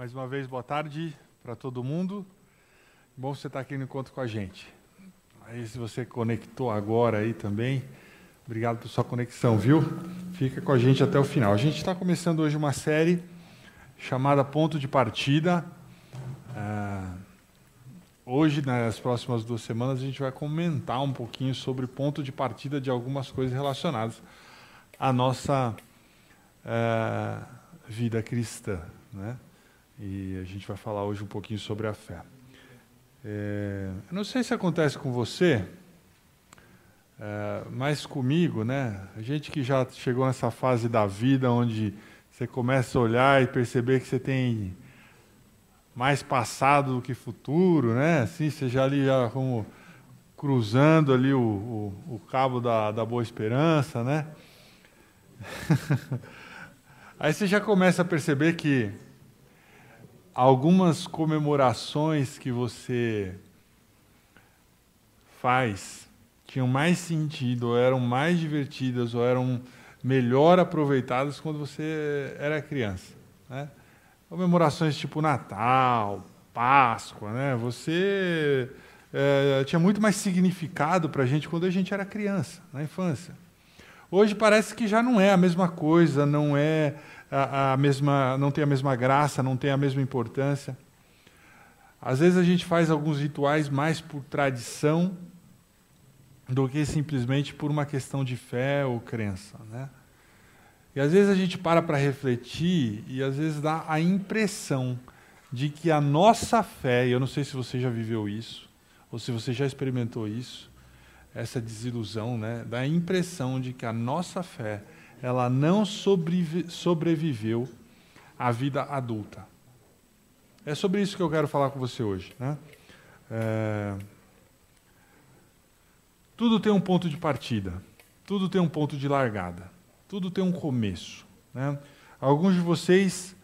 Mais uma vez, boa tarde para todo mundo. Bom você estar aqui no encontro com a gente. Aí, se você conectou agora aí também, obrigado por sua conexão, viu? Fica com a gente até o final. A gente está começando hoje uma série chamada Ponto de Partida. Ah, hoje, nas próximas duas semanas, a gente vai comentar um pouquinho sobre ponto de partida de algumas coisas relacionadas à nossa ah, vida cristã, né? E a gente vai falar hoje um pouquinho sobre a fé. É, eu não sei se acontece com você, é, mas comigo, né? A gente que já chegou nessa fase da vida onde você começa a olhar e perceber que você tem mais passado do que futuro, né? Assim, você já ali já como cruzando ali o, o, o cabo da, da boa esperança, né? Aí você já começa a perceber que algumas comemorações que você faz tinham mais sentido, ou eram mais divertidas, ou eram melhor aproveitadas quando você era criança. Né? Comemorações tipo Natal, Páscoa, né? você é, tinha muito mais significado para a gente quando a gente era criança, na infância. Hoje parece que já não é a mesma coisa, não é a, a mesma, não tem a mesma graça, não tem a mesma importância. Às vezes a gente faz alguns rituais mais por tradição do que simplesmente por uma questão de fé ou crença, né? E às vezes a gente para para refletir e às vezes dá a impressão de que a nossa fé, e eu não sei se você já viveu isso, ou se você já experimentou isso, essa desilusão, né? Dá a impressão de que a nossa fé ela não sobreviveu à vida adulta. É sobre isso que eu quero falar com você hoje. Né? É... Tudo tem um ponto de partida, tudo tem um ponto de largada, tudo tem um começo. Né? Alguns de vocês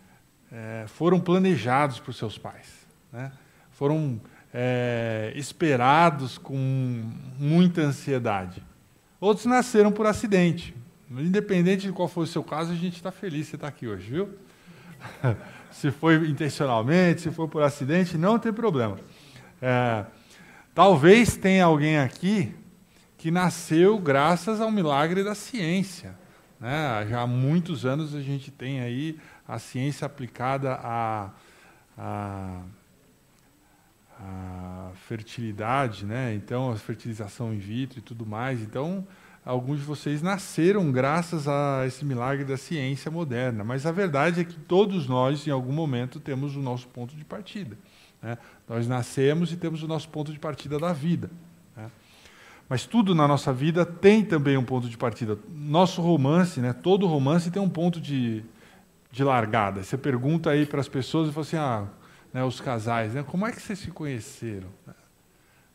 é, foram planejados por seus pais, né? foram é, esperados com muita ansiedade. Outros nasceram por acidente, Independente de qual for o seu caso, a gente está feliz você estar tá aqui hoje, viu? se foi intencionalmente, se foi por acidente, não tem problema. É, talvez tenha alguém aqui que nasceu graças ao milagre da ciência. Né? Já há muitos anos a gente tem aí a ciência aplicada à, à, à fertilidade, né? então a fertilização in vitro e tudo mais. Então, alguns de vocês nasceram graças a esse milagre da ciência moderna, mas a verdade é que todos nós, em algum momento, temos o nosso ponto de partida. Né? Nós nascemos e temos o nosso ponto de partida da vida. Né? Mas tudo na nossa vida tem também um ponto de partida. Nosso romance, né? todo romance tem um ponto de, de largada. Você pergunta aí para as pessoas e fala assim, ah, né, os casais, né? como é que vocês se conheceram?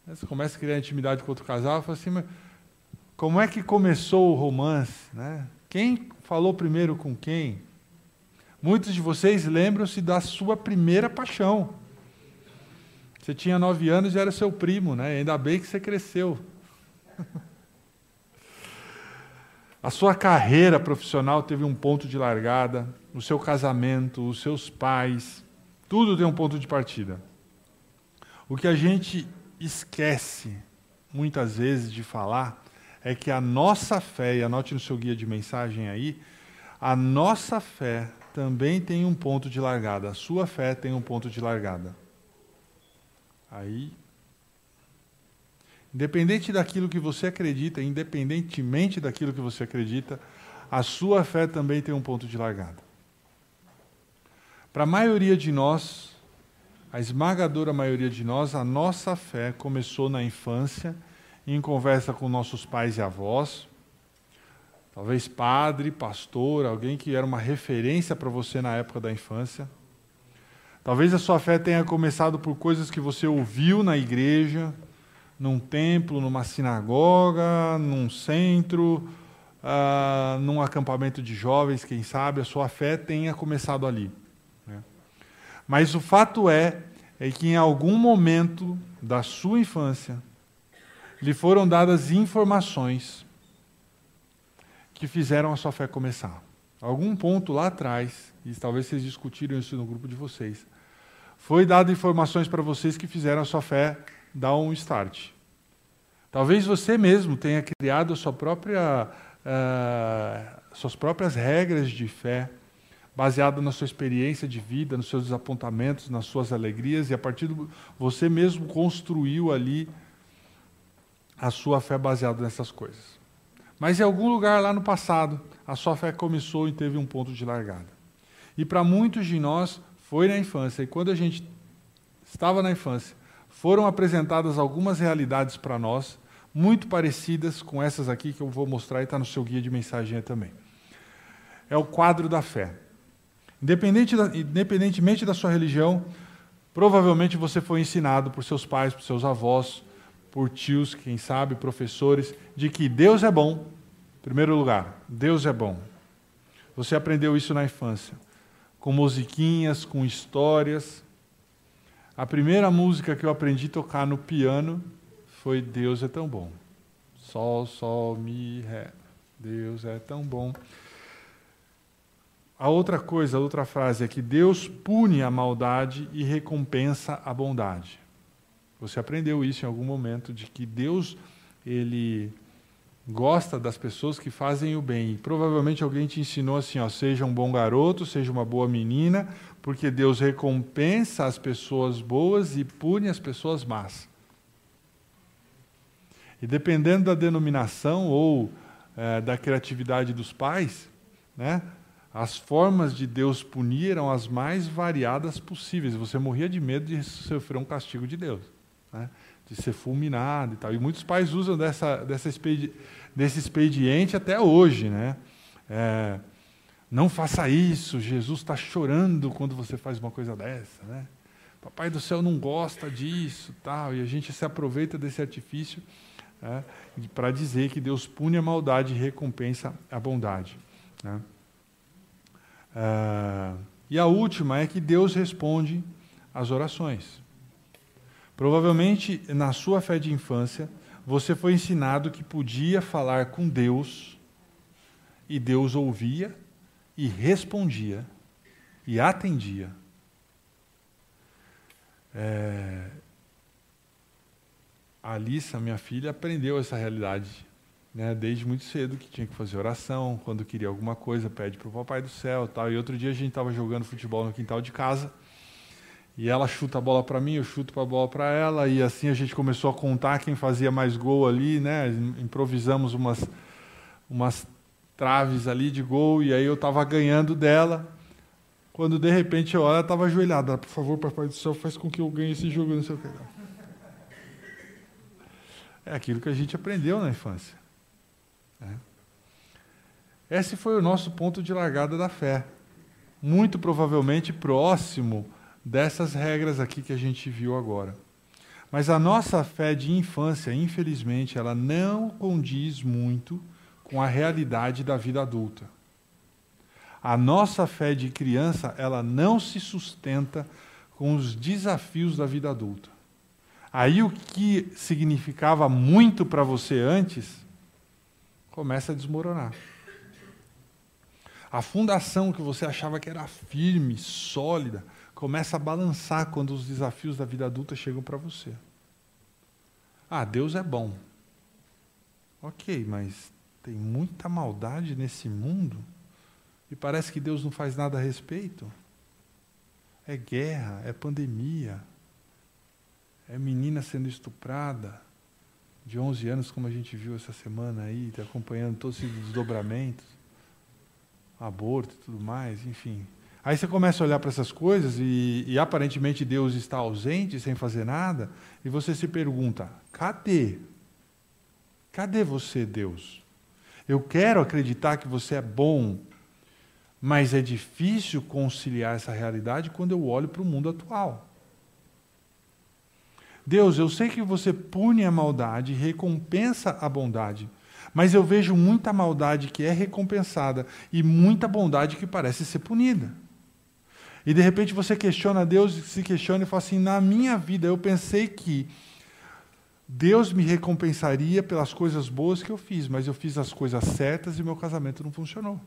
Você começa a criar intimidade com outro casal e fala assim, mas como é que começou o romance? Né? Quem falou primeiro com quem? Muitos de vocês lembram-se da sua primeira paixão. Você tinha nove anos e era seu primo, né? Ainda bem que você cresceu. A sua carreira profissional teve um ponto de largada, o seu casamento, os seus pais, tudo tem um ponto de partida. O que a gente esquece muitas vezes de falar é que a nossa fé, e anote no seu guia de mensagem aí, a nossa fé também tem um ponto de largada. A sua fé tem um ponto de largada. Aí, independente daquilo que você acredita, independentemente daquilo que você acredita, a sua fé também tem um ponto de largada. Para a maioria de nós, a esmagadora maioria de nós, a nossa fé começou na infância em conversa com nossos pais e avós, talvez padre, pastor, alguém que era uma referência para você na época da infância. Talvez a sua fé tenha começado por coisas que você ouviu na igreja, num templo, numa sinagoga, num centro, uh, num acampamento de jovens, quem sabe, a sua fé tenha começado ali. Né? Mas o fato é, é que em algum momento da sua infância, lhe foram dadas informações que fizeram a sua fé começar. algum ponto lá atrás, e talvez vocês discutiram isso no grupo de vocês, foi dado informações para vocês que fizeram a sua fé dar um start. Talvez você mesmo tenha criado sua própria, uh, suas próprias regras de fé, baseado na sua experiência de vida, nos seus desapontamentos, nas suas alegrias, e a partir do você mesmo construiu ali a sua fé baseada nessas coisas. Mas em algum lugar lá no passado, a sua fé começou e teve um ponto de largada. E para muitos de nós foi na infância. E quando a gente estava na infância, foram apresentadas algumas realidades para nós, muito parecidas com essas aqui que eu vou mostrar e está no seu guia de mensagem também. É o quadro da fé. Independente da, independentemente da sua religião, provavelmente você foi ensinado por seus pais, por seus avós, por tios, quem sabe, professores, de que Deus é bom. Em primeiro lugar, Deus é bom. Você aprendeu isso na infância, com musiquinhas, com histórias. A primeira música que eu aprendi a tocar no piano foi Deus é tão bom. Sol, sol, mi, ré. Deus é tão bom. A outra coisa, a outra frase é que Deus pune a maldade e recompensa a bondade. Você aprendeu isso em algum momento de que Deus ele gosta das pessoas que fazem o bem. Provavelmente alguém te ensinou assim, ó, seja um bom garoto, seja uma boa menina, porque Deus recompensa as pessoas boas e pune as pessoas más. E dependendo da denominação ou é, da criatividade dos pais, né, as formas de Deus punir eram as mais variadas possíveis. Você morria de medo de sofrer um castigo de Deus né, de ser fulminado e tal. E muitos pais usam dessa, dessa expedi desse expediente até hoje. Né? É, não faça isso, Jesus está chorando quando você faz uma coisa dessa. Né? Papai do céu não gosta disso, tal, e a gente se aproveita desse artifício né, para dizer que Deus pune a maldade e recompensa a bondade. Né? É, e a última é que Deus responde às orações. Provavelmente, na sua fé de infância, você foi ensinado que podia falar com Deus, e Deus ouvia, e respondia, e atendia. É... A Alissa, minha filha, aprendeu essa realidade né, desde muito cedo, que tinha que fazer oração, quando queria alguma coisa, pede para o Papai do Céu. Tal. E outro dia a gente estava jogando futebol no quintal de casa, e ela chuta a bola para mim, eu chuto a bola para ela, e assim a gente começou a contar quem fazia mais gol ali, né? Improvisamos umas, umas traves ali de gol, e aí eu estava ganhando dela. Quando de repente eu olho, ela estava ajoelhada. Por favor, Papai do Céu, faz com que eu ganhe esse jogo, não sei o que. É aquilo que a gente aprendeu na infância. Né? Esse foi o nosso ponto de largada da fé. Muito provavelmente próximo dessas regras aqui que a gente viu agora. Mas a nossa fé de infância, infelizmente, ela não condiz muito com a realidade da vida adulta. A nossa fé de criança, ela não se sustenta com os desafios da vida adulta. Aí o que significava muito para você antes começa a desmoronar. A fundação que você achava que era firme, sólida, começa a balançar quando os desafios da vida adulta chegam para você. Ah, Deus é bom. Ok, mas tem muita maldade nesse mundo e parece que Deus não faz nada a respeito. É guerra, é pandemia, é menina sendo estuprada de 11 anos, como a gente viu essa semana aí, tá acompanhando todos esses desdobramentos, aborto e tudo mais, enfim. Aí você começa a olhar para essas coisas e, e, aparentemente Deus está ausente, sem fazer nada, e você se pergunta: cadê? Cadê você, Deus? Eu quero acreditar que você é bom, mas é difícil conciliar essa realidade quando eu olho para o mundo atual. Deus, eu sei que você pune a maldade e recompensa a bondade, mas eu vejo muita maldade que é recompensada e muita bondade que parece ser punida. E de repente você questiona Deus, se questiona e fala assim: na minha vida eu pensei que Deus me recompensaria pelas coisas boas que eu fiz, mas eu fiz as coisas certas e meu casamento não funcionou.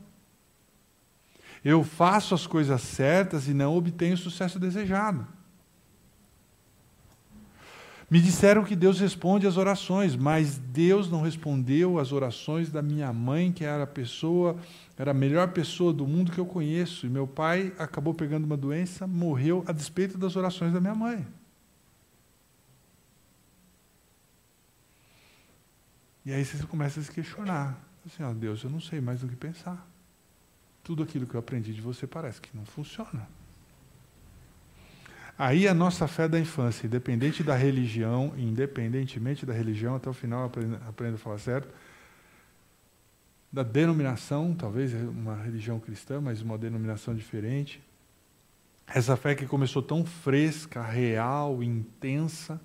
Eu faço as coisas certas e não obtenho o sucesso desejado. Me disseram que Deus responde às orações, mas Deus não respondeu às orações da minha mãe, que era a pessoa, era a melhor pessoa do mundo que eu conheço. E meu pai acabou pegando uma doença, morreu a despeito das orações da minha mãe. E aí você começa a se questionar. Assim, ó, Deus, eu não sei mais o que pensar. Tudo aquilo que eu aprendi de você parece que não funciona. Aí a nossa fé da infância, independente da religião, independentemente da religião, até o final aprenda a falar certo, da denominação, talvez é uma religião cristã, mas uma denominação diferente. Essa fé que começou tão fresca, real, intensa,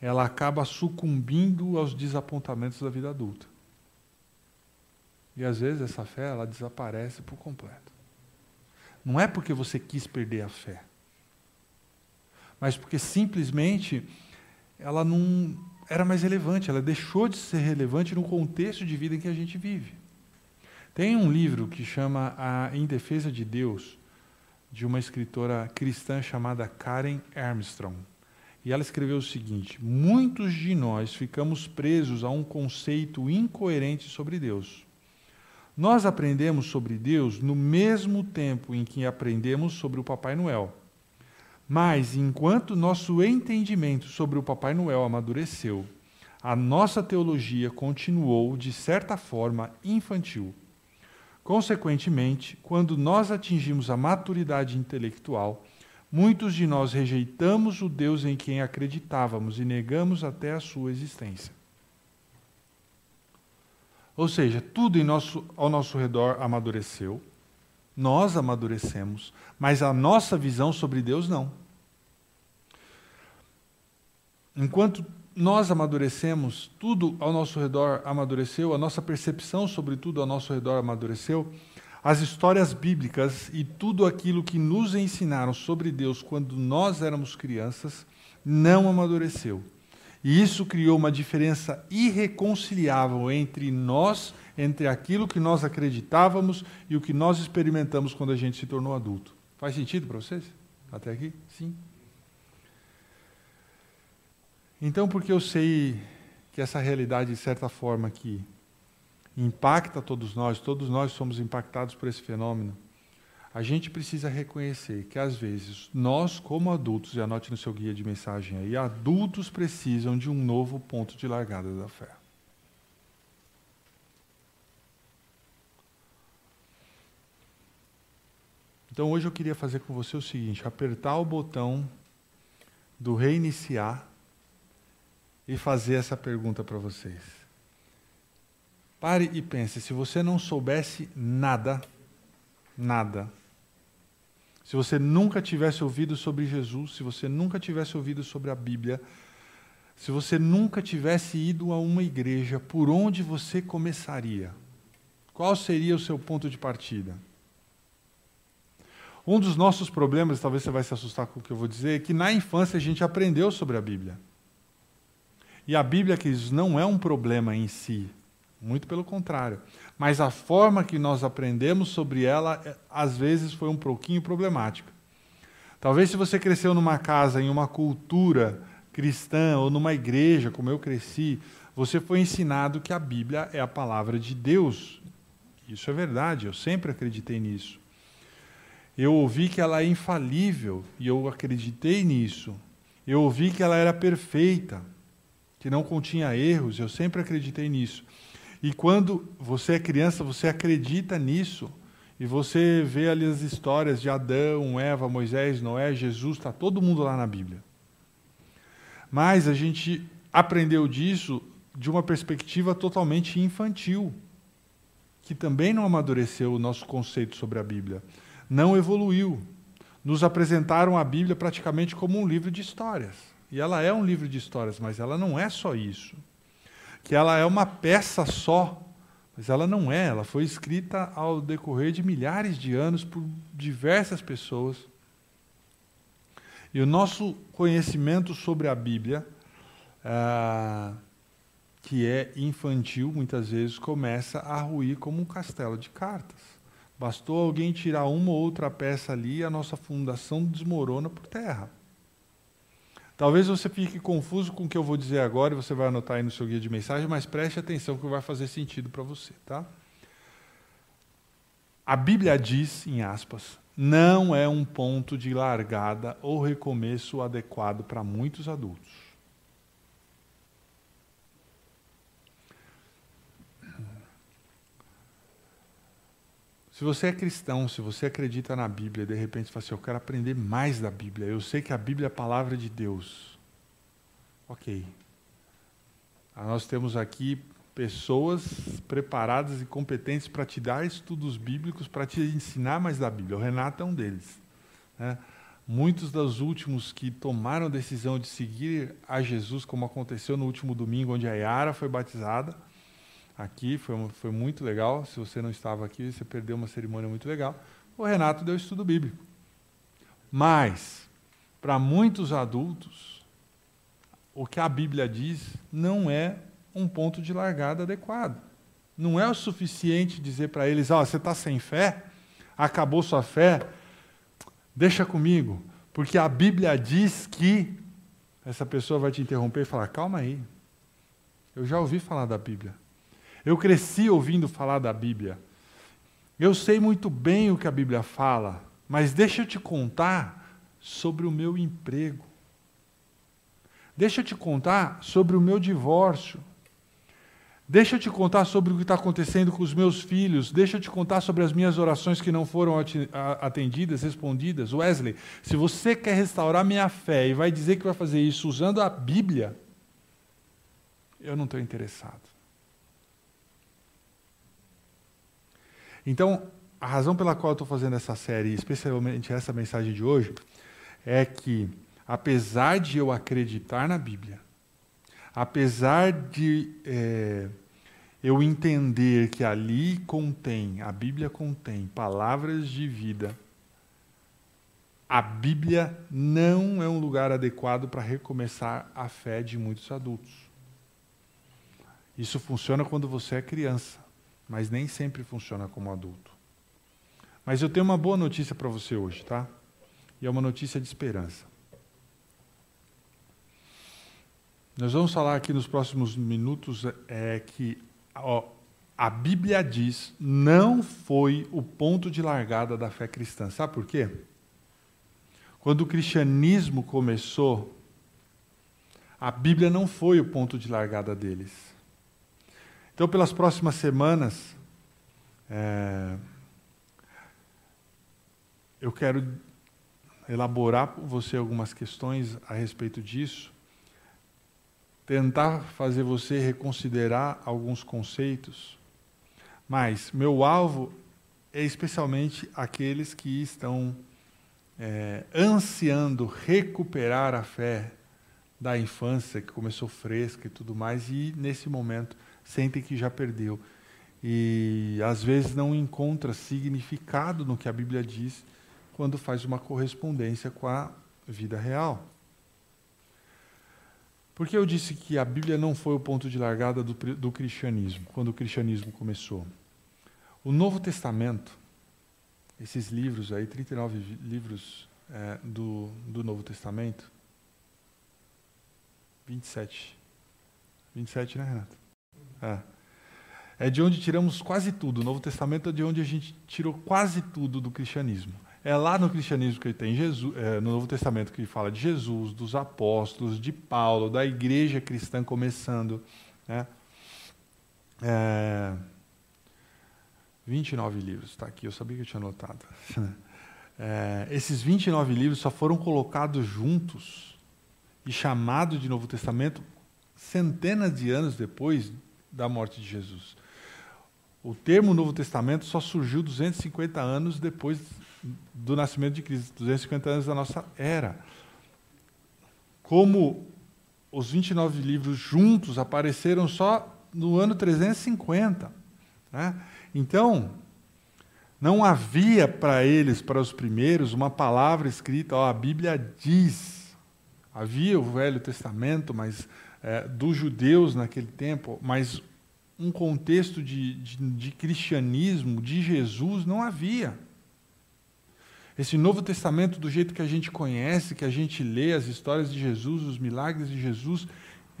ela acaba sucumbindo aos desapontamentos da vida adulta. E às vezes essa fé ela desaparece por completo. Não é porque você quis perder a fé mas porque simplesmente ela não era mais relevante, ela deixou de ser relevante no contexto de vida em que a gente vive. Tem um livro que chama A Em Defesa de Deus, de uma escritora cristã chamada Karen Armstrong. E ela escreveu o seguinte: Muitos de nós ficamos presos a um conceito incoerente sobre Deus. Nós aprendemos sobre Deus no mesmo tempo em que aprendemos sobre o Papai Noel. Mas, enquanto nosso entendimento sobre o Papai Noel amadureceu, a nossa teologia continuou, de certa forma, infantil. Consequentemente, quando nós atingimos a maturidade intelectual, muitos de nós rejeitamos o Deus em quem acreditávamos e negamos até a sua existência. Ou seja, tudo nosso, ao nosso redor amadureceu, nós amadurecemos, mas a nossa visão sobre Deus não. Enquanto nós amadurecemos, tudo ao nosso redor amadureceu, a nossa percepção sobre tudo ao nosso redor amadureceu, as histórias bíblicas e tudo aquilo que nos ensinaram sobre Deus quando nós éramos crianças não amadureceu. E isso criou uma diferença irreconciliável entre nós entre aquilo que nós acreditávamos e o que nós experimentamos quando a gente se tornou adulto. Faz sentido para vocês? Até aqui? Sim. Então, porque eu sei que essa realidade, de certa forma, que impacta todos nós, todos nós somos impactados por esse fenômeno, a gente precisa reconhecer que, às vezes, nós, como adultos, e anote no seu guia de mensagem aí, adultos precisam de um novo ponto de largada da fé. Então hoje eu queria fazer com você o seguinte: apertar o botão do reiniciar e fazer essa pergunta para vocês. Pare e pense: se você não soubesse nada, nada, se você nunca tivesse ouvido sobre Jesus, se você nunca tivesse ouvido sobre a Bíblia, se você nunca tivesse ido a uma igreja, por onde você começaria? Qual seria o seu ponto de partida? Um dos nossos problemas, talvez você vai se assustar com o que eu vou dizer, é que na infância a gente aprendeu sobre a Bíblia. E a Bíblia, queridos, não é um problema em si, muito pelo contrário. Mas a forma que nós aprendemos sobre ela, é, às vezes, foi um pouquinho problemática. Talvez se você cresceu numa casa, em uma cultura cristã, ou numa igreja, como eu cresci, você foi ensinado que a Bíblia é a palavra de Deus. Isso é verdade, eu sempre acreditei nisso. Eu ouvi que ela é infalível e eu acreditei nisso. Eu ouvi que ela era perfeita, que não continha erros, eu sempre acreditei nisso. E quando você é criança, você acredita nisso, e você vê ali as histórias de Adão, Eva, Moisés, Noé, Jesus, está todo mundo lá na Bíblia. Mas a gente aprendeu disso de uma perspectiva totalmente infantil, que também não amadureceu o nosso conceito sobre a Bíblia não evoluiu. Nos apresentaram a Bíblia praticamente como um livro de histórias. E ela é um livro de histórias, mas ela não é só isso. Que ela é uma peça só, mas ela não é. Ela foi escrita ao decorrer de milhares de anos por diversas pessoas. E o nosso conhecimento sobre a Bíblia, ah, que é infantil, muitas vezes começa a ruir como um castelo de cartas. Bastou alguém tirar uma ou outra peça ali e a nossa fundação desmorona por terra. Talvez você fique confuso com o que eu vou dizer agora e você vai anotar aí no seu guia de mensagem, mas preste atenção que vai fazer sentido para você, tá? A Bíblia diz, em aspas, não é um ponto de largada ou recomeço adequado para muitos adultos. Se você é cristão, se você acredita na Bíblia, de repente você fala assim, eu quero aprender mais da Bíblia, eu sei que a Bíblia é a palavra de Deus. Ok. Ah, nós temos aqui pessoas preparadas e competentes para te dar estudos bíblicos, para te ensinar mais da Bíblia. O Renato é um deles. Né? Muitos dos últimos que tomaram a decisão de seguir a Jesus, como aconteceu no último domingo, onde a Yara foi batizada, aqui, foi, foi muito legal. Se você não estava aqui, você perdeu uma cerimônia muito legal. O Renato deu estudo bíblico. Mas, para muitos adultos, o que a Bíblia diz não é um ponto de largada adequado. Não é o suficiente dizer para eles: oh, você está sem fé, acabou sua fé, deixa comigo, porque a Bíblia diz que. Essa pessoa vai te interromper e falar: calma aí, eu já ouvi falar da Bíblia. Eu cresci ouvindo falar da Bíblia. Eu sei muito bem o que a Bíblia fala, mas deixa eu te contar sobre o meu emprego. Deixa eu te contar sobre o meu divórcio. Deixa eu te contar sobre o que está acontecendo com os meus filhos. Deixa eu te contar sobre as minhas orações que não foram atendidas, respondidas. Wesley, se você quer restaurar minha fé e vai dizer que vai fazer isso usando a Bíblia, eu não estou interessado. Então, a razão pela qual eu estou fazendo essa série, especialmente essa mensagem de hoje, é que, apesar de eu acreditar na Bíblia, apesar de é, eu entender que ali contém, a Bíblia contém palavras de vida, a Bíblia não é um lugar adequado para recomeçar a fé de muitos adultos. Isso funciona quando você é criança mas nem sempre funciona como adulto. Mas eu tenho uma boa notícia para você hoje, tá? E é uma notícia de esperança. Nós vamos falar aqui nos próximos minutos é, que ó, a Bíblia diz não foi o ponto de largada da fé cristã. Sabe por quê? Quando o cristianismo começou, a Bíblia não foi o ponto de largada deles. Então, pelas próximas semanas, é, eu quero elaborar com você algumas questões a respeito disso, tentar fazer você reconsiderar alguns conceitos, mas meu alvo é especialmente aqueles que estão é, ansiando recuperar a fé da infância, que começou fresca e tudo mais, e nesse momento sentem que já perdeu. E às vezes não encontra significado no que a Bíblia diz quando faz uma correspondência com a vida real. Por que eu disse que a Bíblia não foi o ponto de largada do, do cristianismo, quando o cristianismo começou? O Novo Testamento, esses livros aí, 39 livros é, do, do Novo Testamento, 27. 27, né, Renato? É. é de onde tiramos quase tudo. O Novo Testamento é de onde a gente tirou quase tudo do cristianismo. É lá no cristianismo que tem Jesus, é, no Novo Testamento que fala de Jesus, dos apóstolos, de Paulo, da igreja cristã começando. Né? É, 29 livros, está aqui, eu sabia que eu tinha anotado. É, esses 29 livros só foram colocados juntos e chamados de Novo Testamento centenas de anos depois da morte de Jesus. O termo Novo Testamento só surgiu 250 anos depois do nascimento de Cristo, 250 anos da nossa era. Como os 29 livros juntos apareceram só no ano 350. Né? Então, não havia para eles, para os primeiros, uma palavra escrita, ó, a Bíblia diz. Havia o Velho Testamento, mas é, dos judeus naquele tempo, mas um contexto de, de, de cristianismo, de Jesus, não havia. Esse Novo Testamento, do jeito que a gente conhece, que a gente lê as histórias de Jesus, os milagres de Jesus,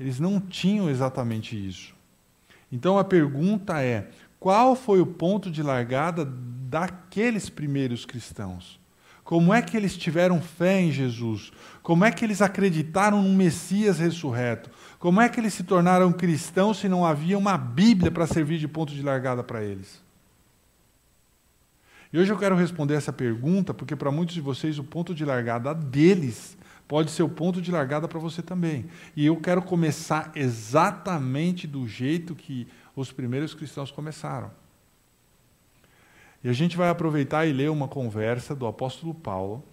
eles não tinham exatamente isso. Então a pergunta é: qual foi o ponto de largada daqueles primeiros cristãos? Como é que eles tiveram fé em Jesus? Como é que eles acreditaram no Messias ressurreto? Como é que eles se tornaram cristãos se não havia uma Bíblia para servir de ponto de largada para eles? E hoje eu quero responder essa pergunta, porque para muitos de vocês o ponto de largada deles pode ser o ponto de largada para você também. E eu quero começar exatamente do jeito que os primeiros cristãos começaram. E a gente vai aproveitar e ler uma conversa do apóstolo Paulo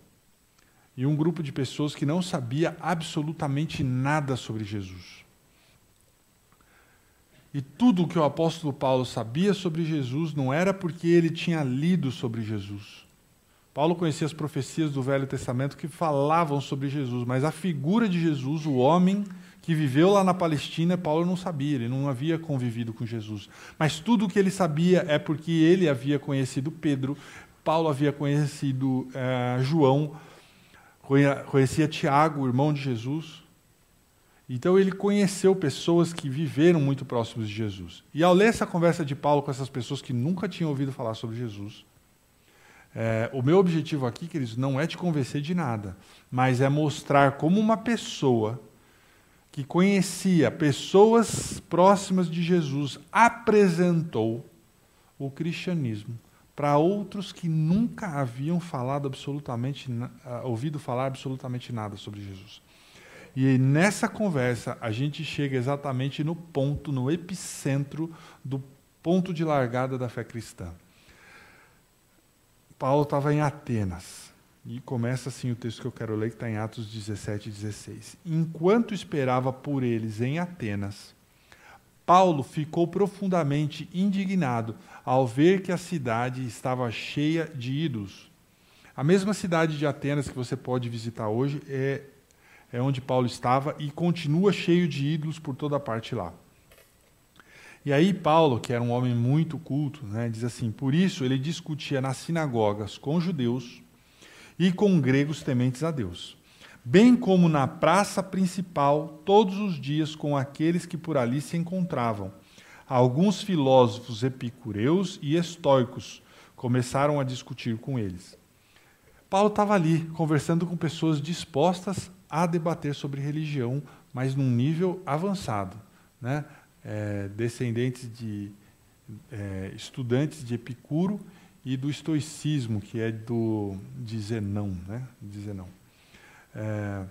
e um grupo de pessoas que não sabia absolutamente nada sobre Jesus. E tudo o que o apóstolo Paulo sabia sobre Jesus não era porque ele tinha lido sobre Jesus. Paulo conhecia as profecias do Velho Testamento que falavam sobre Jesus, mas a figura de Jesus, o homem que viveu lá na Palestina, Paulo não sabia, ele não havia convivido com Jesus. Mas tudo o que ele sabia é porque ele havia conhecido Pedro, Paulo havia conhecido eh, João, conhecia Tiago, irmão de Jesus. Então ele conheceu pessoas que viveram muito próximos de Jesus. E ao ler essa conversa de Paulo com essas pessoas que nunca tinham ouvido falar sobre Jesus, é, o meu objetivo aqui, queridos, não é te convencer de nada, mas é mostrar como uma pessoa que conhecia pessoas próximas de Jesus apresentou o cristianismo para outros que nunca haviam falado absolutamente, ouvido falar absolutamente nada sobre Jesus. E nessa conversa, a gente chega exatamente no ponto, no epicentro do ponto de largada da fé cristã. Paulo estava em Atenas. E começa assim o texto que eu quero ler, que está em Atos 17 e 16. Enquanto esperava por eles em Atenas, Paulo ficou profundamente indignado ao ver que a cidade estava cheia de ídolos. A mesma cidade de Atenas que você pode visitar hoje é é onde Paulo estava e continua cheio de ídolos por toda parte lá. E aí Paulo, que era um homem muito culto, né, diz assim: por isso ele discutia nas sinagogas com judeus e com gregos tementes a Deus, bem como na praça principal todos os dias com aqueles que por ali se encontravam. Alguns filósofos epicureus e estoicos começaram a discutir com eles. Paulo estava ali conversando com pessoas dispostas a debater sobre religião, mas num nível avançado. Né? É, descendentes de é, estudantes de Epicuro e do estoicismo, que é do, de Zenão. Né? De Zenão. É,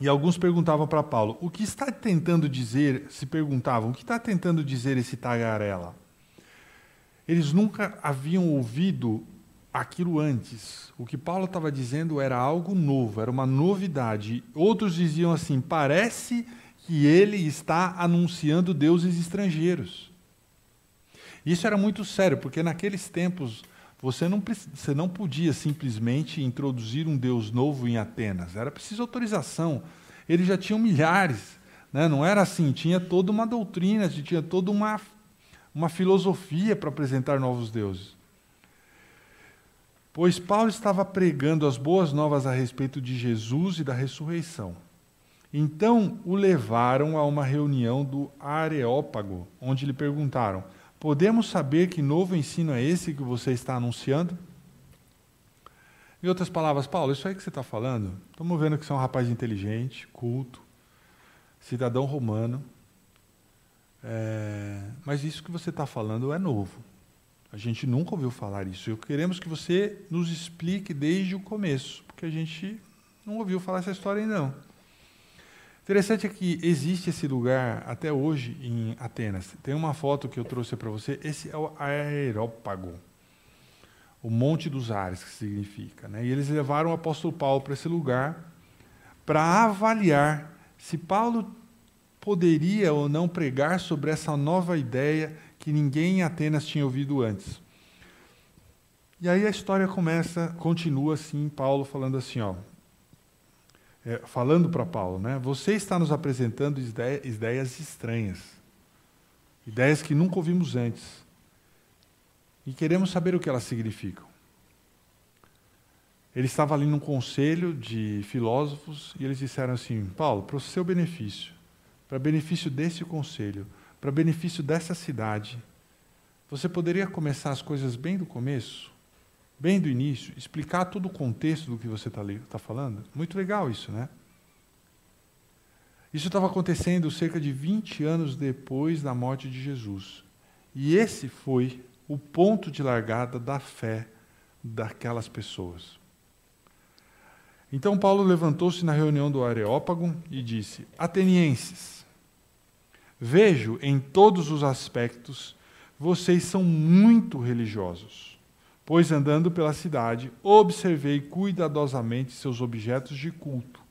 e alguns perguntavam para Paulo: o que está tentando dizer? Se perguntavam: o que está tentando dizer esse tagarela? Eles nunca haviam ouvido aquilo antes. O que Paulo estava dizendo era algo novo, era uma novidade. Outros diziam assim: parece que ele está anunciando deuses estrangeiros. Isso era muito sério, porque naqueles tempos você não, você não podia simplesmente introduzir um deus novo em Atenas, era preciso autorização. Eles já tinham milhares, né? não era assim, tinha toda uma doutrina, tinha toda uma, uma filosofia para apresentar novos deuses. Pois Paulo estava pregando as boas novas a respeito de Jesus e da ressurreição. Então o levaram a uma reunião do Areópago, onde lhe perguntaram: Podemos saber que novo ensino é esse que você está anunciando? Em outras palavras, Paulo, isso aí que você está falando, estamos vendo que você é um rapaz inteligente, culto, cidadão romano, é, mas isso que você está falando é novo. A gente nunca ouviu falar isso. Queremos que você nos explique desde o começo, porque a gente não ouviu falar essa história ainda não. Interessante é que existe esse lugar até hoje em Atenas. Tem uma foto que eu trouxe para você. Esse é o Aerópago, o Monte dos Ares, que significa. Né? E eles levaram o apóstolo Paulo para esse lugar para avaliar se Paulo poderia ou não pregar sobre essa nova ideia que ninguém em Atenas tinha ouvido antes. E aí a história começa, continua assim, Paulo falando assim, ó, é, falando para Paulo, né? Você está nos apresentando ideias estranhas. ideias que nunca ouvimos antes. E queremos saber o que elas significam. Ele estava ali num conselho de filósofos e eles disseram assim: Paulo, para o seu benefício, para benefício desse conselho, para benefício dessa cidade, você poderia começar as coisas bem do começo, bem do início, explicar todo o contexto do que você está tá falando? Muito legal isso, né? Isso estava acontecendo cerca de 20 anos depois da morte de Jesus. E esse foi o ponto de largada da fé daquelas pessoas. Então Paulo levantou-se na reunião do Areópago e disse: Atenienses, vejo em todos os aspectos vocês são muito religiosos, pois andando pela cidade observei cuidadosamente seus objetos de culto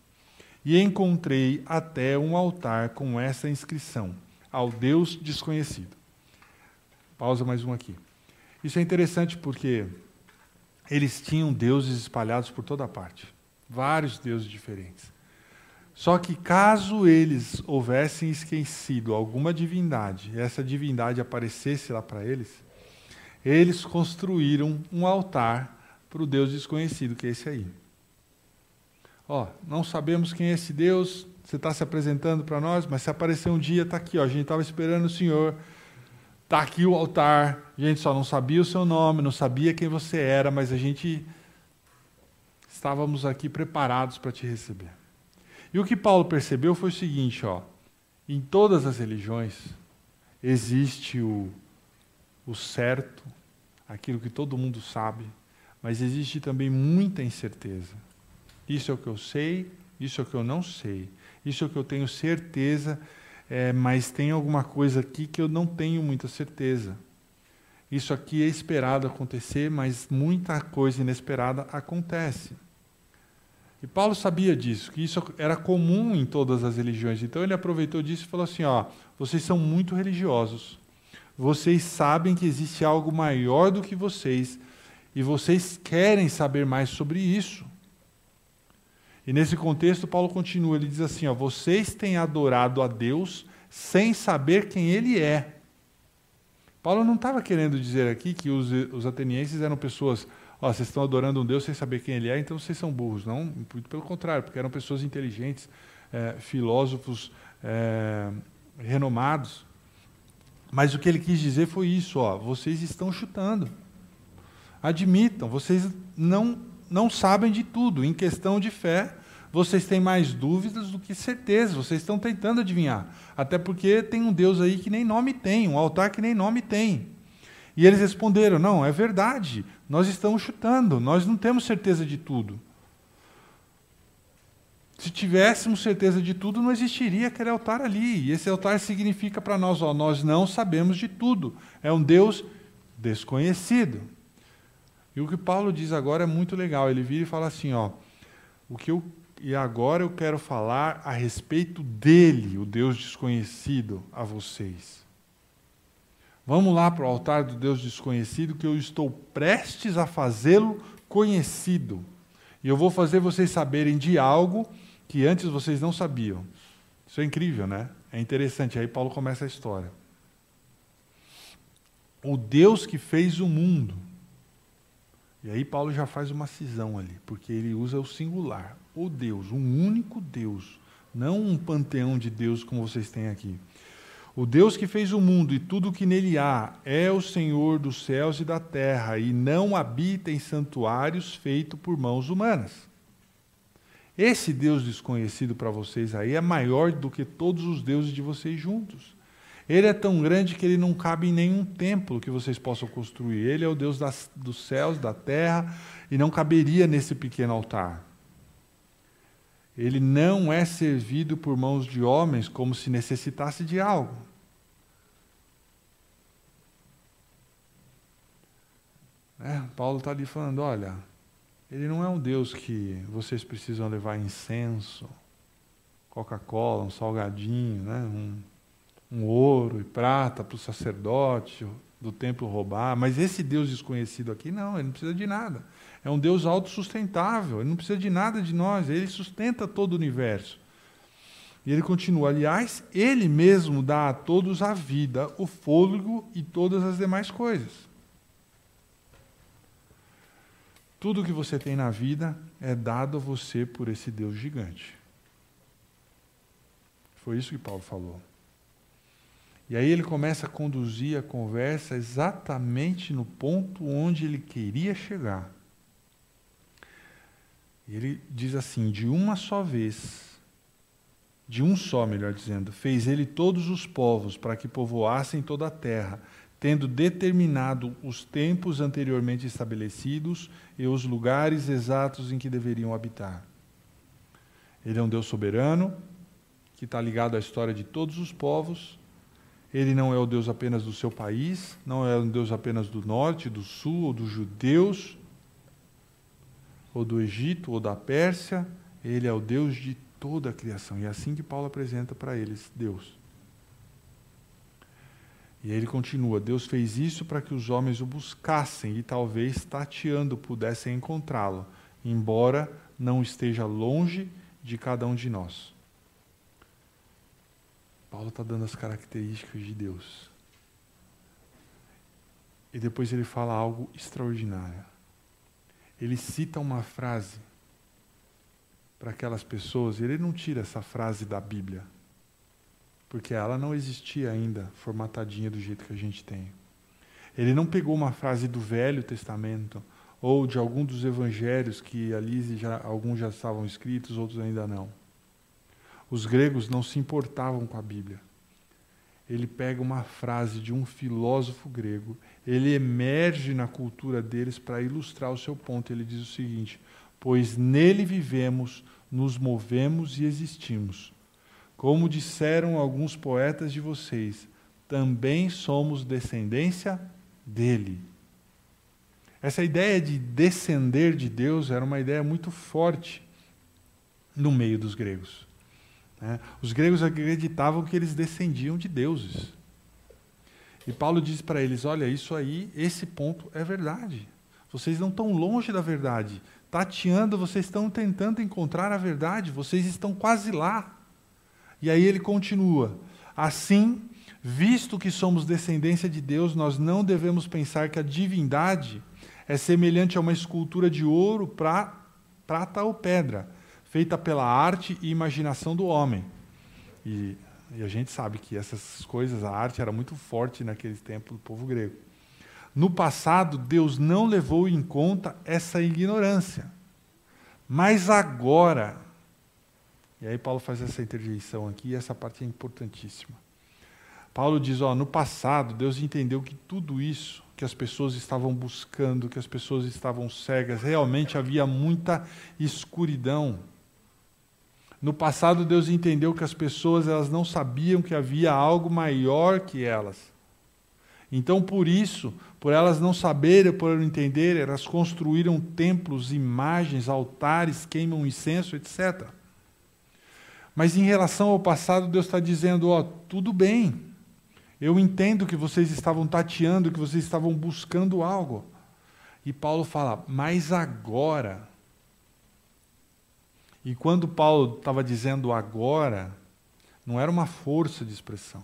e encontrei até um altar com essa inscrição: Ao Deus desconhecido. Pausa mais um aqui. Isso é interessante porque eles tinham deuses espalhados por toda parte vários deuses diferentes. Só que caso eles houvessem esquecido alguma divindade, essa divindade aparecesse lá para eles, eles construíram um altar para o Deus desconhecido, que é esse aí. Ó, não sabemos quem é esse Deus, você está se apresentando para nós, mas se aparecer um dia, está aqui, ó, a gente estava esperando o Senhor, está aqui o altar, a gente só não sabia o seu nome, não sabia quem você era, mas a gente estávamos aqui preparados para te receber. E o que Paulo percebeu foi o seguinte, ó, em todas as religiões existe o, o certo, aquilo que todo mundo sabe, mas existe também muita incerteza. Isso é o que eu sei, isso é o que eu não sei, isso é o que eu tenho certeza, é, mas tem alguma coisa aqui que eu não tenho muita certeza. Isso aqui é esperado acontecer, mas muita coisa inesperada acontece. E Paulo sabia disso, que isso era comum em todas as religiões. Então ele aproveitou disso e falou assim: ó, vocês são muito religiosos. Vocês sabem que existe algo maior do que vocês e vocês querem saber mais sobre isso. E nesse contexto, Paulo continua, ele diz assim: ó, vocês têm adorado a Deus sem saber quem ele é. Paulo não estava querendo dizer aqui que os, os atenienses eram pessoas ó, vocês estão adorando um Deus sem saber quem ele é, então vocês são burros. Não, muito pelo contrário, porque eram pessoas inteligentes, é, filósofos é, renomados. Mas o que ele quis dizer foi isso: ó, vocês estão chutando. Admitam, vocês não, não sabem de tudo. Em questão de fé, vocês têm mais dúvidas do que certeza. Vocês estão tentando adivinhar. Até porque tem um Deus aí que nem nome tem, um altar que nem nome tem. E eles responderam: Não, é verdade, nós estamos chutando, nós não temos certeza de tudo. Se tivéssemos certeza de tudo, não existiria aquele altar ali. E esse altar significa para nós: ó, nós não sabemos de tudo. É um Deus desconhecido. E o que Paulo diz agora é muito legal. Ele vira e fala assim: ó, o que eu, e agora eu quero falar a respeito dele, o Deus desconhecido, a vocês. Vamos lá para o altar do Deus desconhecido, que eu estou prestes a fazê-lo conhecido. E eu vou fazer vocês saberem de algo que antes vocês não sabiam. Isso é incrível, né? É interessante. Aí Paulo começa a história. O Deus que fez o mundo. E aí Paulo já faz uma cisão ali, porque ele usa o singular. O Deus, um único Deus. Não um panteão de Deus como vocês têm aqui. O Deus que fez o mundo e tudo o que nele há é o Senhor dos céus e da terra e não habita em santuários feitos por mãos humanas. Esse Deus desconhecido para vocês aí é maior do que todos os deuses de vocês juntos. Ele é tão grande que ele não cabe em nenhum templo que vocês possam construir. Ele é o Deus das, dos céus, da terra, e não caberia nesse pequeno altar. Ele não é servido por mãos de homens como se necessitasse de algo. É, Paulo está ali falando: olha, ele não é um Deus que vocês precisam levar incenso, Coca-Cola, um salgadinho, né? um, um ouro e prata para o sacerdote do templo roubar. Mas esse Deus desconhecido aqui, não, ele não precisa de nada. É um Deus autossustentável, ele não precisa de nada de nós, ele sustenta todo o universo. E ele continua: aliás, ele mesmo dá a todos a vida, o fôlego e todas as demais coisas. Tudo que você tem na vida é dado a você por esse Deus gigante. Foi isso que Paulo falou. E aí ele começa a conduzir a conversa exatamente no ponto onde ele queria chegar. Ele diz assim: de uma só vez, de um só, melhor dizendo, fez ele todos os povos para que povoassem toda a terra, tendo determinado os tempos anteriormente estabelecidos e os lugares exatos em que deveriam habitar. Ele é um Deus soberano, que está ligado à história de todos os povos ele não é o Deus apenas do seu país, não é o Deus apenas do norte, do sul, ou dos judeus, ou do Egito, ou da Pérsia. Ele é o Deus de toda a criação. E é assim que Paulo apresenta para eles Deus. E aí ele continua: Deus fez isso para que os homens o buscassem e talvez tateando pudessem encontrá-lo, embora não esteja longe de cada um de nós. Paulo está dando as características de Deus. E depois ele fala algo extraordinário. Ele cita uma frase para aquelas pessoas, ele não tira essa frase da Bíblia, porque ela não existia ainda formatadinha do jeito que a gente tem. Ele não pegou uma frase do Velho Testamento ou de algum dos evangelhos que ali já, alguns já estavam escritos, outros ainda não. Os gregos não se importavam com a Bíblia. Ele pega uma frase de um filósofo grego, ele emerge na cultura deles para ilustrar o seu ponto. Ele diz o seguinte: Pois nele vivemos, nos movemos e existimos. Como disseram alguns poetas de vocês, também somos descendência dele. Essa ideia de descender de Deus era uma ideia muito forte no meio dos gregos. Né? Os gregos acreditavam que eles descendiam de deuses. E Paulo diz para eles: olha, isso aí, esse ponto é verdade. Vocês não estão longe da verdade. Tateando, vocês estão tentando encontrar a verdade, vocês estão quase lá. E aí ele continua: assim, visto que somos descendência de Deus, nós não devemos pensar que a divindade é semelhante a uma escultura de ouro, pra, prata ou pedra feita pela arte e imaginação do homem. E, e, a gente sabe que essas coisas, a arte era muito forte naquele tempo do povo grego. No passado, Deus não levou em conta essa ignorância. Mas agora, e aí Paulo faz essa interjeição aqui, e essa parte é importantíssima. Paulo diz: ó, no passado, Deus entendeu que tudo isso que as pessoas estavam buscando, que as pessoas estavam cegas, realmente havia muita escuridão. No passado, Deus entendeu que as pessoas elas não sabiam que havia algo maior que elas. Então, por isso, por elas não saberem, por não entenderem, elas construíram templos, imagens, altares, queimam incenso, etc. Mas em relação ao passado, Deus está dizendo: ó, tudo bem, eu entendo que vocês estavam tateando, que vocês estavam buscando algo. E Paulo fala: mas agora e quando Paulo estava dizendo agora, não era uma força de expressão.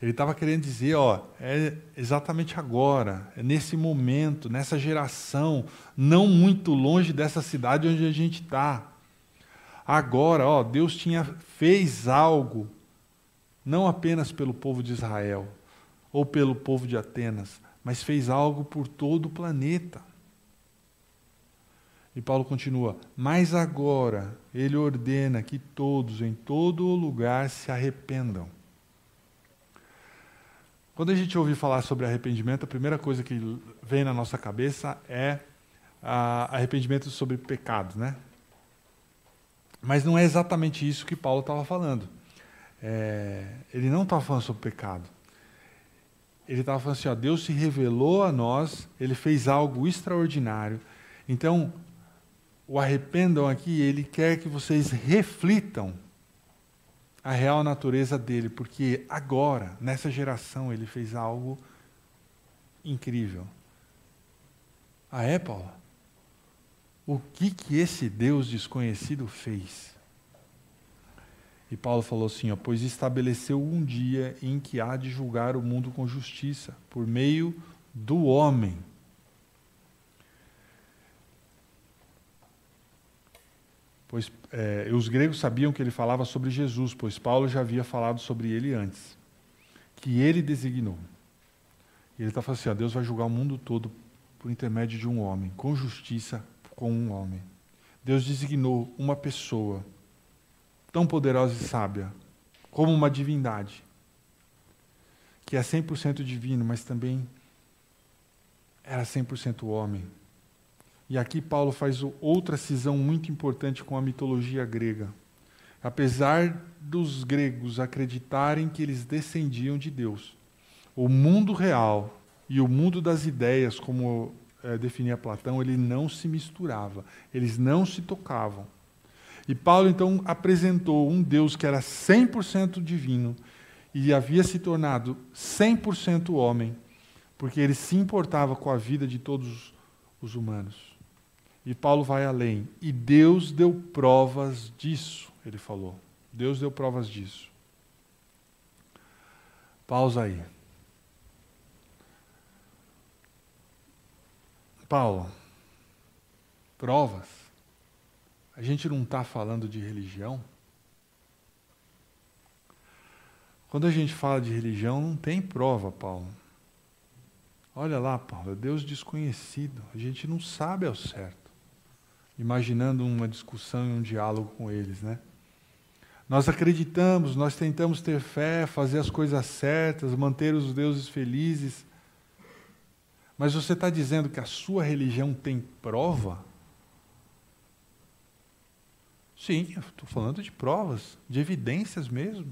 Ele estava querendo dizer, ó, é exatamente agora, é nesse momento, nessa geração, não muito longe dessa cidade onde a gente está. Agora, ó, Deus tinha fez algo, não apenas pelo povo de Israel ou pelo povo de Atenas, mas fez algo por todo o planeta. E Paulo continua: Mas agora ele ordena que todos, em todo lugar, se arrependam. Quando a gente ouve falar sobre arrependimento, a primeira coisa que vem na nossa cabeça é arrependimento sobre pecados, né? Mas não é exatamente isso que Paulo estava falando. É, ele não estava falando sobre pecado. Ele estava falando assim: ó, Deus se revelou a nós, ele fez algo extraordinário. Então, o arrependam aqui, ele quer que vocês reflitam a real natureza dele, porque agora, nessa geração, ele fez algo incrível. Ah, é, Paulo? O que, que esse Deus desconhecido fez? E Paulo falou assim: ó, Pois estabeleceu um dia em que há de julgar o mundo com justiça, por meio do homem. Pois é, os gregos sabiam que ele falava sobre Jesus, pois Paulo já havia falado sobre ele antes, que ele designou. E ele está falando assim: ó, Deus vai julgar o mundo todo por intermédio de um homem, com justiça com um homem. Deus designou uma pessoa tão poderosa e sábia, como uma divindade, que é 100% divino, mas também era 100% homem. E aqui Paulo faz outra cisão muito importante com a mitologia grega. Apesar dos gregos acreditarem que eles descendiam de Deus, o mundo real e o mundo das ideias, como é, definia Platão, ele não se misturava, eles não se tocavam. E Paulo então apresentou um Deus que era 100% divino e havia se tornado 100% homem, porque ele se importava com a vida de todos os humanos. E Paulo vai além. E Deus deu provas disso, ele falou. Deus deu provas disso. Pausa aí. Paulo, provas. A gente não está falando de religião? Quando a gente fala de religião, não tem prova, Paulo. Olha lá, Paulo, é Deus desconhecido. A gente não sabe ao certo. Imaginando uma discussão e um diálogo com eles, né? Nós acreditamos, nós tentamos ter fé, fazer as coisas certas, manter os deuses felizes. Mas você está dizendo que a sua religião tem prova? Sim, estou falando de provas, de evidências mesmo.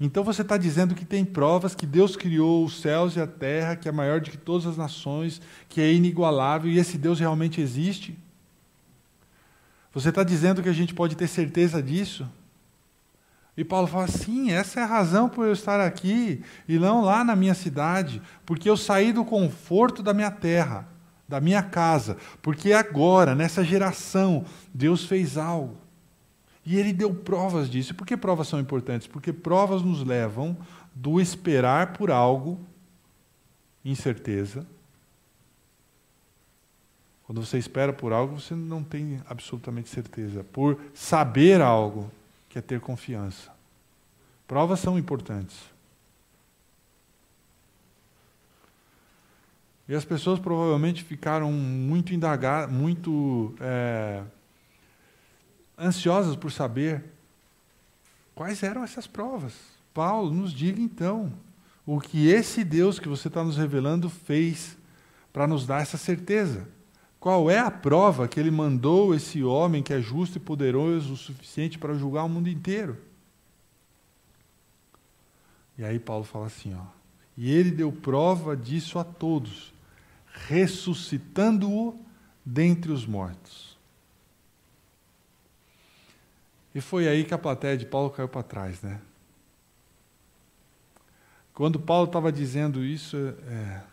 Então você está dizendo que tem provas que Deus criou os céus e a terra, que é maior do que todas as nações, que é inigualável e esse Deus realmente existe? Você está dizendo que a gente pode ter certeza disso? E Paulo fala: sim, essa é a razão por eu estar aqui e não lá na minha cidade, porque eu saí do conforto da minha terra, da minha casa, porque agora, nessa geração, Deus fez algo. E ele deu provas disso. E por que provas são importantes? Porque provas nos levam do esperar por algo, incerteza. Quando você espera por algo, você não tem absolutamente certeza. Por saber algo, que é ter confiança. Provas são importantes. E as pessoas provavelmente ficaram muito indagadas, muito é, ansiosas por saber quais eram essas provas. Paulo, nos diga então o que esse Deus que você está nos revelando fez para nos dar essa certeza. Qual é a prova que ele mandou esse homem que é justo e poderoso o suficiente para julgar o mundo inteiro? E aí Paulo fala assim, ó, e ele deu prova disso a todos, ressuscitando-o dentre os mortos. E foi aí que a plateia de Paulo caiu para trás, né? Quando Paulo estava dizendo isso, é,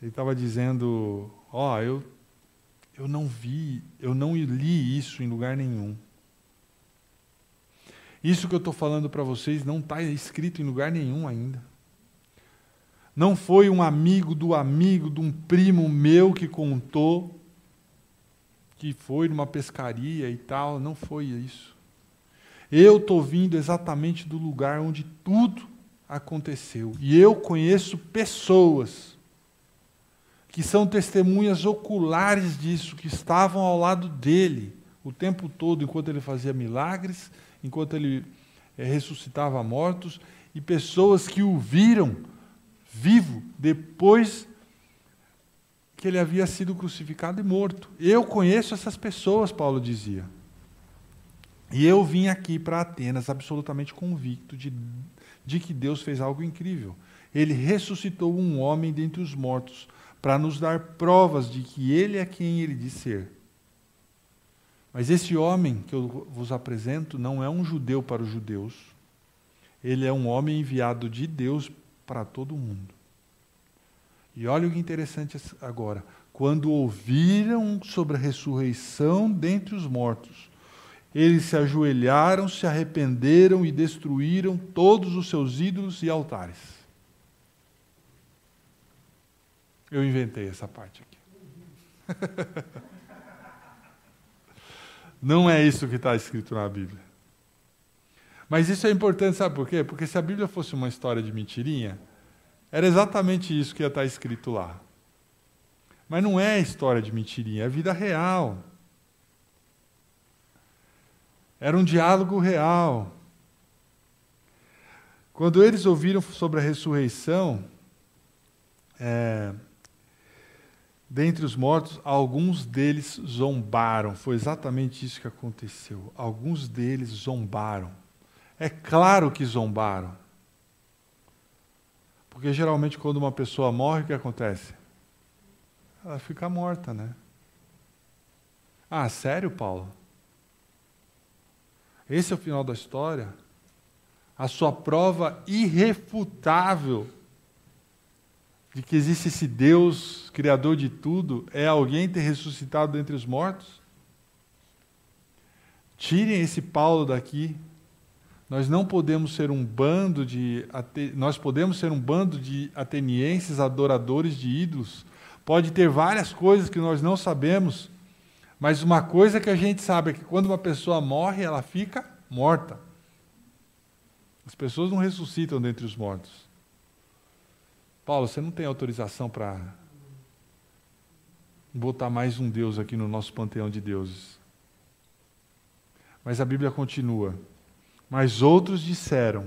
ele estava dizendo Ó, oh, eu, eu não vi, eu não li isso em lugar nenhum. Isso que eu estou falando para vocês não está escrito em lugar nenhum ainda. Não foi um amigo do amigo de um primo meu que contou que foi numa pescaria e tal. Não foi isso. Eu estou vindo exatamente do lugar onde tudo aconteceu. E eu conheço pessoas que são testemunhas oculares disso, que estavam ao lado dele o tempo todo, enquanto ele fazia milagres, enquanto ele é, ressuscitava mortos, e pessoas que o viram vivo depois que ele havia sido crucificado e morto. Eu conheço essas pessoas, Paulo dizia. E eu vim aqui para Atenas absolutamente convicto de, de que Deus fez algo incrível. Ele ressuscitou um homem dentre os mortos para nos dar provas de que Ele é quem Ele diz ser. Mas esse homem que eu vos apresento não é um judeu para os judeus. Ele é um homem enviado de Deus para todo mundo. E olha o que interessante agora. Quando ouviram sobre a ressurreição dentre os mortos, eles se ajoelharam, se arrependeram e destruíram todos os seus ídolos e altares. Eu inventei essa parte aqui. Não é isso que está escrito na Bíblia. Mas isso é importante, sabe por quê? Porque se a Bíblia fosse uma história de mentirinha, era exatamente isso que ia estar escrito lá. Mas não é história de mentirinha, é vida real. Era um diálogo real. Quando eles ouviram sobre a ressurreição, é, dentre os mortos, alguns deles zombaram. Foi exatamente isso que aconteceu. Alguns deles zombaram. É claro que zombaram. Porque geralmente quando uma pessoa morre, o que acontece? Ela fica morta, né? Ah, sério, Paulo? Esse é o final da história. A sua prova irrefutável de que existe esse Deus, Criador de tudo, é alguém ter ressuscitado dentre os mortos? Tirem esse Paulo daqui. Nós não podemos ser um bando de nós podemos ser um bando de atenienses adoradores de ídolos. Pode ter várias coisas que nós não sabemos, mas uma coisa que a gente sabe é que quando uma pessoa morre, ela fica morta. As pessoas não ressuscitam dentre os mortos. Paulo, você não tem autorização para botar mais um Deus aqui no nosso panteão de deuses. Mas a Bíblia continua. Mas outros disseram: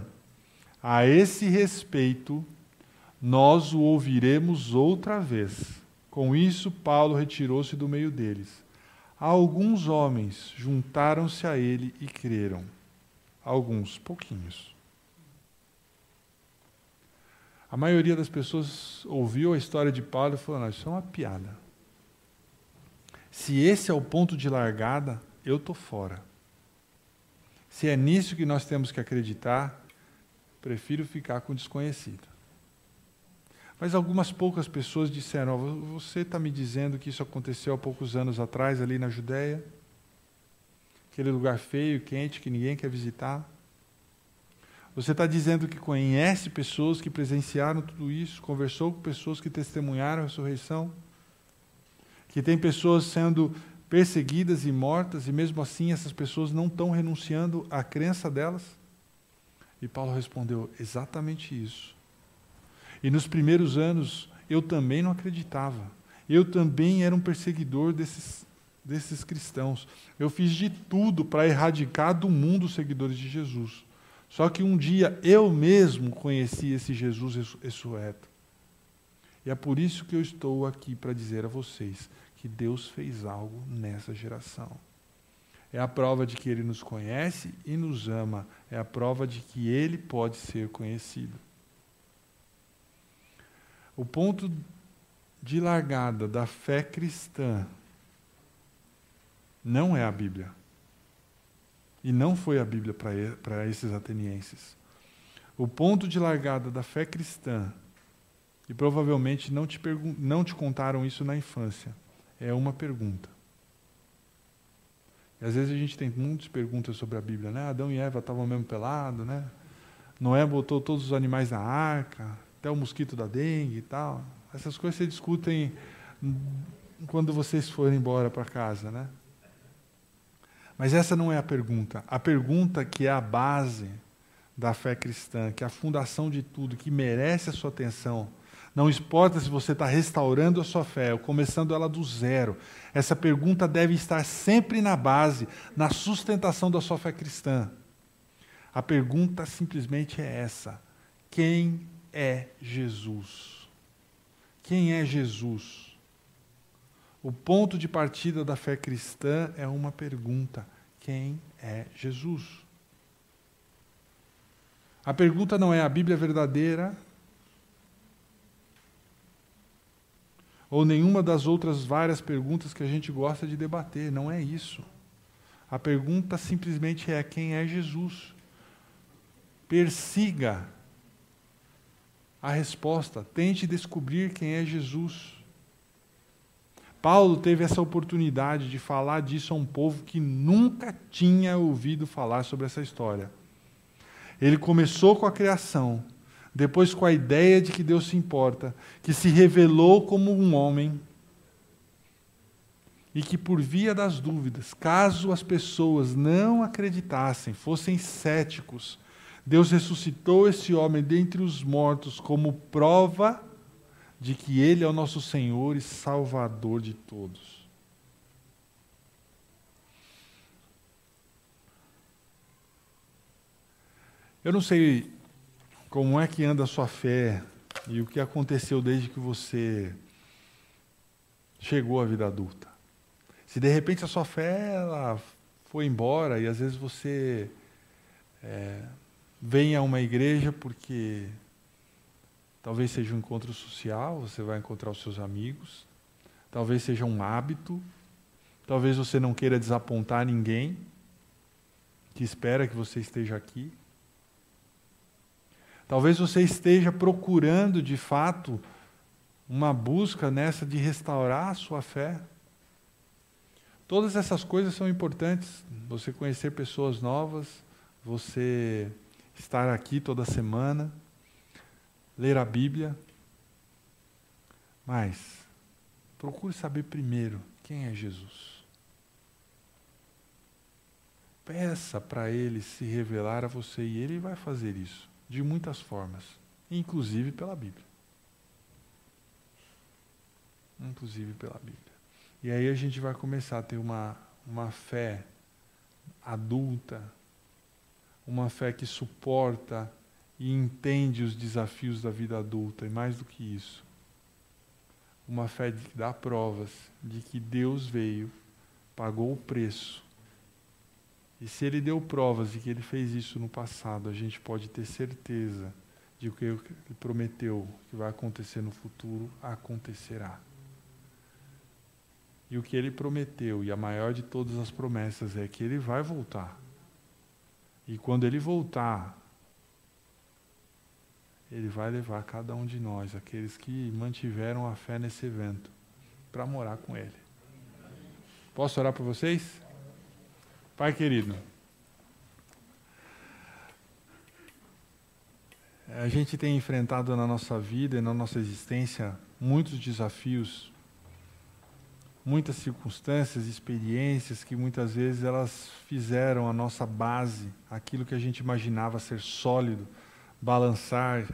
A esse respeito, nós o ouviremos outra vez. Com isso, Paulo retirou-se do meio deles. Alguns homens juntaram-se a ele e creram. Alguns, pouquinhos. A maioria das pessoas ouviu a história de Paulo e falou: Não, isso é uma piada. Se esse é o ponto de largada, eu estou fora. Se é nisso que nós temos que acreditar, prefiro ficar com o desconhecido. Mas algumas poucas pessoas disseram: oh, Você está me dizendo que isso aconteceu há poucos anos atrás, ali na Judéia? Aquele lugar feio, quente, que ninguém quer visitar? Você está dizendo que conhece pessoas que presenciaram tudo isso, conversou com pessoas que testemunharam a ressurreição? Que tem pessoas sendo perseguidas e mortas, e mesmo assim essas pessoas não estão renunciando à crença delas? E Paulo respondeu: exatamente isso. E nos primeiros anos eu também não acreditava. Eu também era um perseguidor desses, desses cristãos. Eu fiz de tudo para erradicar do mundo os seguidores de Jesus. Só que um dia eu mesmo conheci esse Jesus ressurreto. E é por isso que eu estou aqui para dizer a vocês que Deus fez algo nessa geração. É a prova de que Ele nos conhece e nos ama. É a prova de que Ele pode ser conhecido. O ponto de largada da fé cristã não é a Bíblia. E não foi a Bíblia para esses atenienses. O ponto de largada da fé cristã, e provavelmente não te, não te contaram isso na infância, é uma pergunta. E às vezes a gente tem muitas perguntas sobre a Bíblia, né? Adão e Eva estavam mesmo pelados, né? Noé botou todos os animais na arca, até o mosquito da dengue e tal. Essas coisas se discutem quando vocês forem embora para casa, né? Mas essa não é a pergunta. A pergunta que é a base da fé cristã, que é a fundação de tudo, que merece a sua atenção. Não importa se você está restaurando a sua fé ou começando ela do zero. Essa pergunta deve estar sempre na base, na sustentação da sua fé cristã. A pergunta simplesmente é essa: quem é Jesus? Quem é Jesus? O ponto de partida da fé cristã é uma pergunta: quem é Jesus? A pergunta não é a Bíblia verdadeira ou nenhuma das outras várias perguntas que a gente gosta de debater, não é isso. A pergunta simplesmente é quem é Jesus. Persiga a resposta. Tente descobrir quem é Jesus. Paulo teve essa oportunidade de falar disso a um povo que nunca tinha ouvido falar sobre essa história. Ele começou com a criação, depois com a ideia de que Deus se importa, que se revelou como um homem e que, por via das dúvidas, caso as pessoas não acreditassem, fossem céticos, Deus ressuscitou esse homem dentre os mortos como prova de que Ele é o nosso Senhor e Salvador de todos. Eu não sei como é que anda a sua fé e o que aconteceu desde que você chegou à vida adulta. Se de repente a sua fé ela foi embora e às vezes você é, vem a uma igreja porque talvez seja um encontro social, você vai encontrar os seus amigos, talvez seja um hábito, talvez você não queira desapontar ninguém que espera que você esteja aqui. Talvez você esteja procurando de fato uma busca nessa de restaurar a sua fé. Todas essas coisas são importantes. Você conhecer pessoas novas, você estar aqui toda semana, ler a Bíblia. Mas procure saber primeiro quem é Jesus. Peça para ele se revelar a você e ele vai fazer isso de muitas formas, inclusive pela Bíblia. Inclusive pela Bíblia. E aí a gente vai começar a ter uma, uma fé adulta, uma fé que suporta e entende os desafios da vida adulta, e mais do que isso, uma fé que dá provas de que Deus veio, pagou o preço. E se Ele deu provas de que Ele fez isso no passado, a gente pode ter certeza de que Ele prometeu que vai acontecer no futuro, acontecerá. E o que ele prometeu, e a maior de todas as promessas, é que ele vai voltar. E quando ele voltar, ele vai levar cada um de nós, aqueles que mantiveram a fé nesse evento, para morar com ele. Posso orar por vocês? Pai querido, a gente tem enfrentado na nossa vida e na nossa existência muitos desafios muitas circunstâncias, experiências que muitas vezes elas fizeram a nossa base, aquilo que a gente imaginava ser sólido, balançar,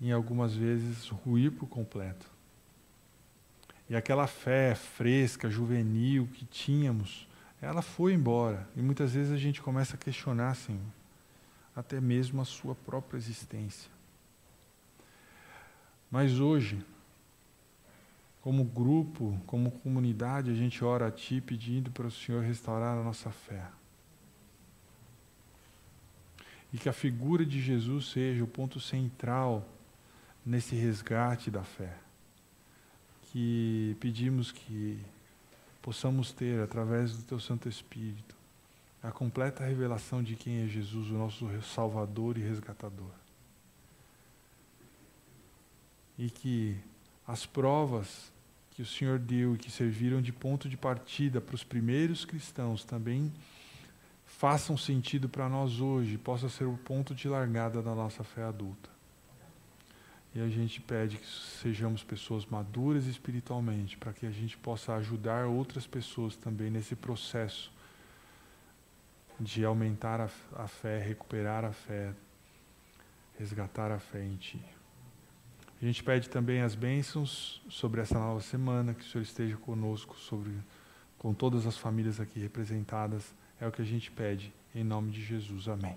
em algumas vezes ruir por completo. E aquela fé fresca, juvenil que tínhamos, ela foi embora. E muitas vezes a gente começa a questionar, assim, até mesmo a sua própria existência. Mas hoje, como grupo, como comunidade, a gente ora a Ti pedindo para o Senhor restaurar a nossa fé. E que a figura de Jesus seja o ponto central nesse resgate da fé. Que pedimos que possamos ter, através do Teu Santo Espírito, a completa revelação de quem é Jesus, o nosso Salvador e Resgatador. E que as provas que o Senhor deu e que serviram de ponto de partida para os primeiros cristãos também façam sentido para nós hoje, possa ser o ponto de largada da nossa fé adulta. E a gente pede que sejamos pessoas maduras espiritualmente, para que a gente possa ajudar outras pessoas também nesse processo de aumentar a, a fé, recuperar a fé, resgatar a fé em Ti. A gente pede também as bênçãos sobre essa nova semana, que o Senhor esteja conosco, sobre, com todas as famílias aqui representadas. É o que a gente pede, em nome de Jesus. Amém.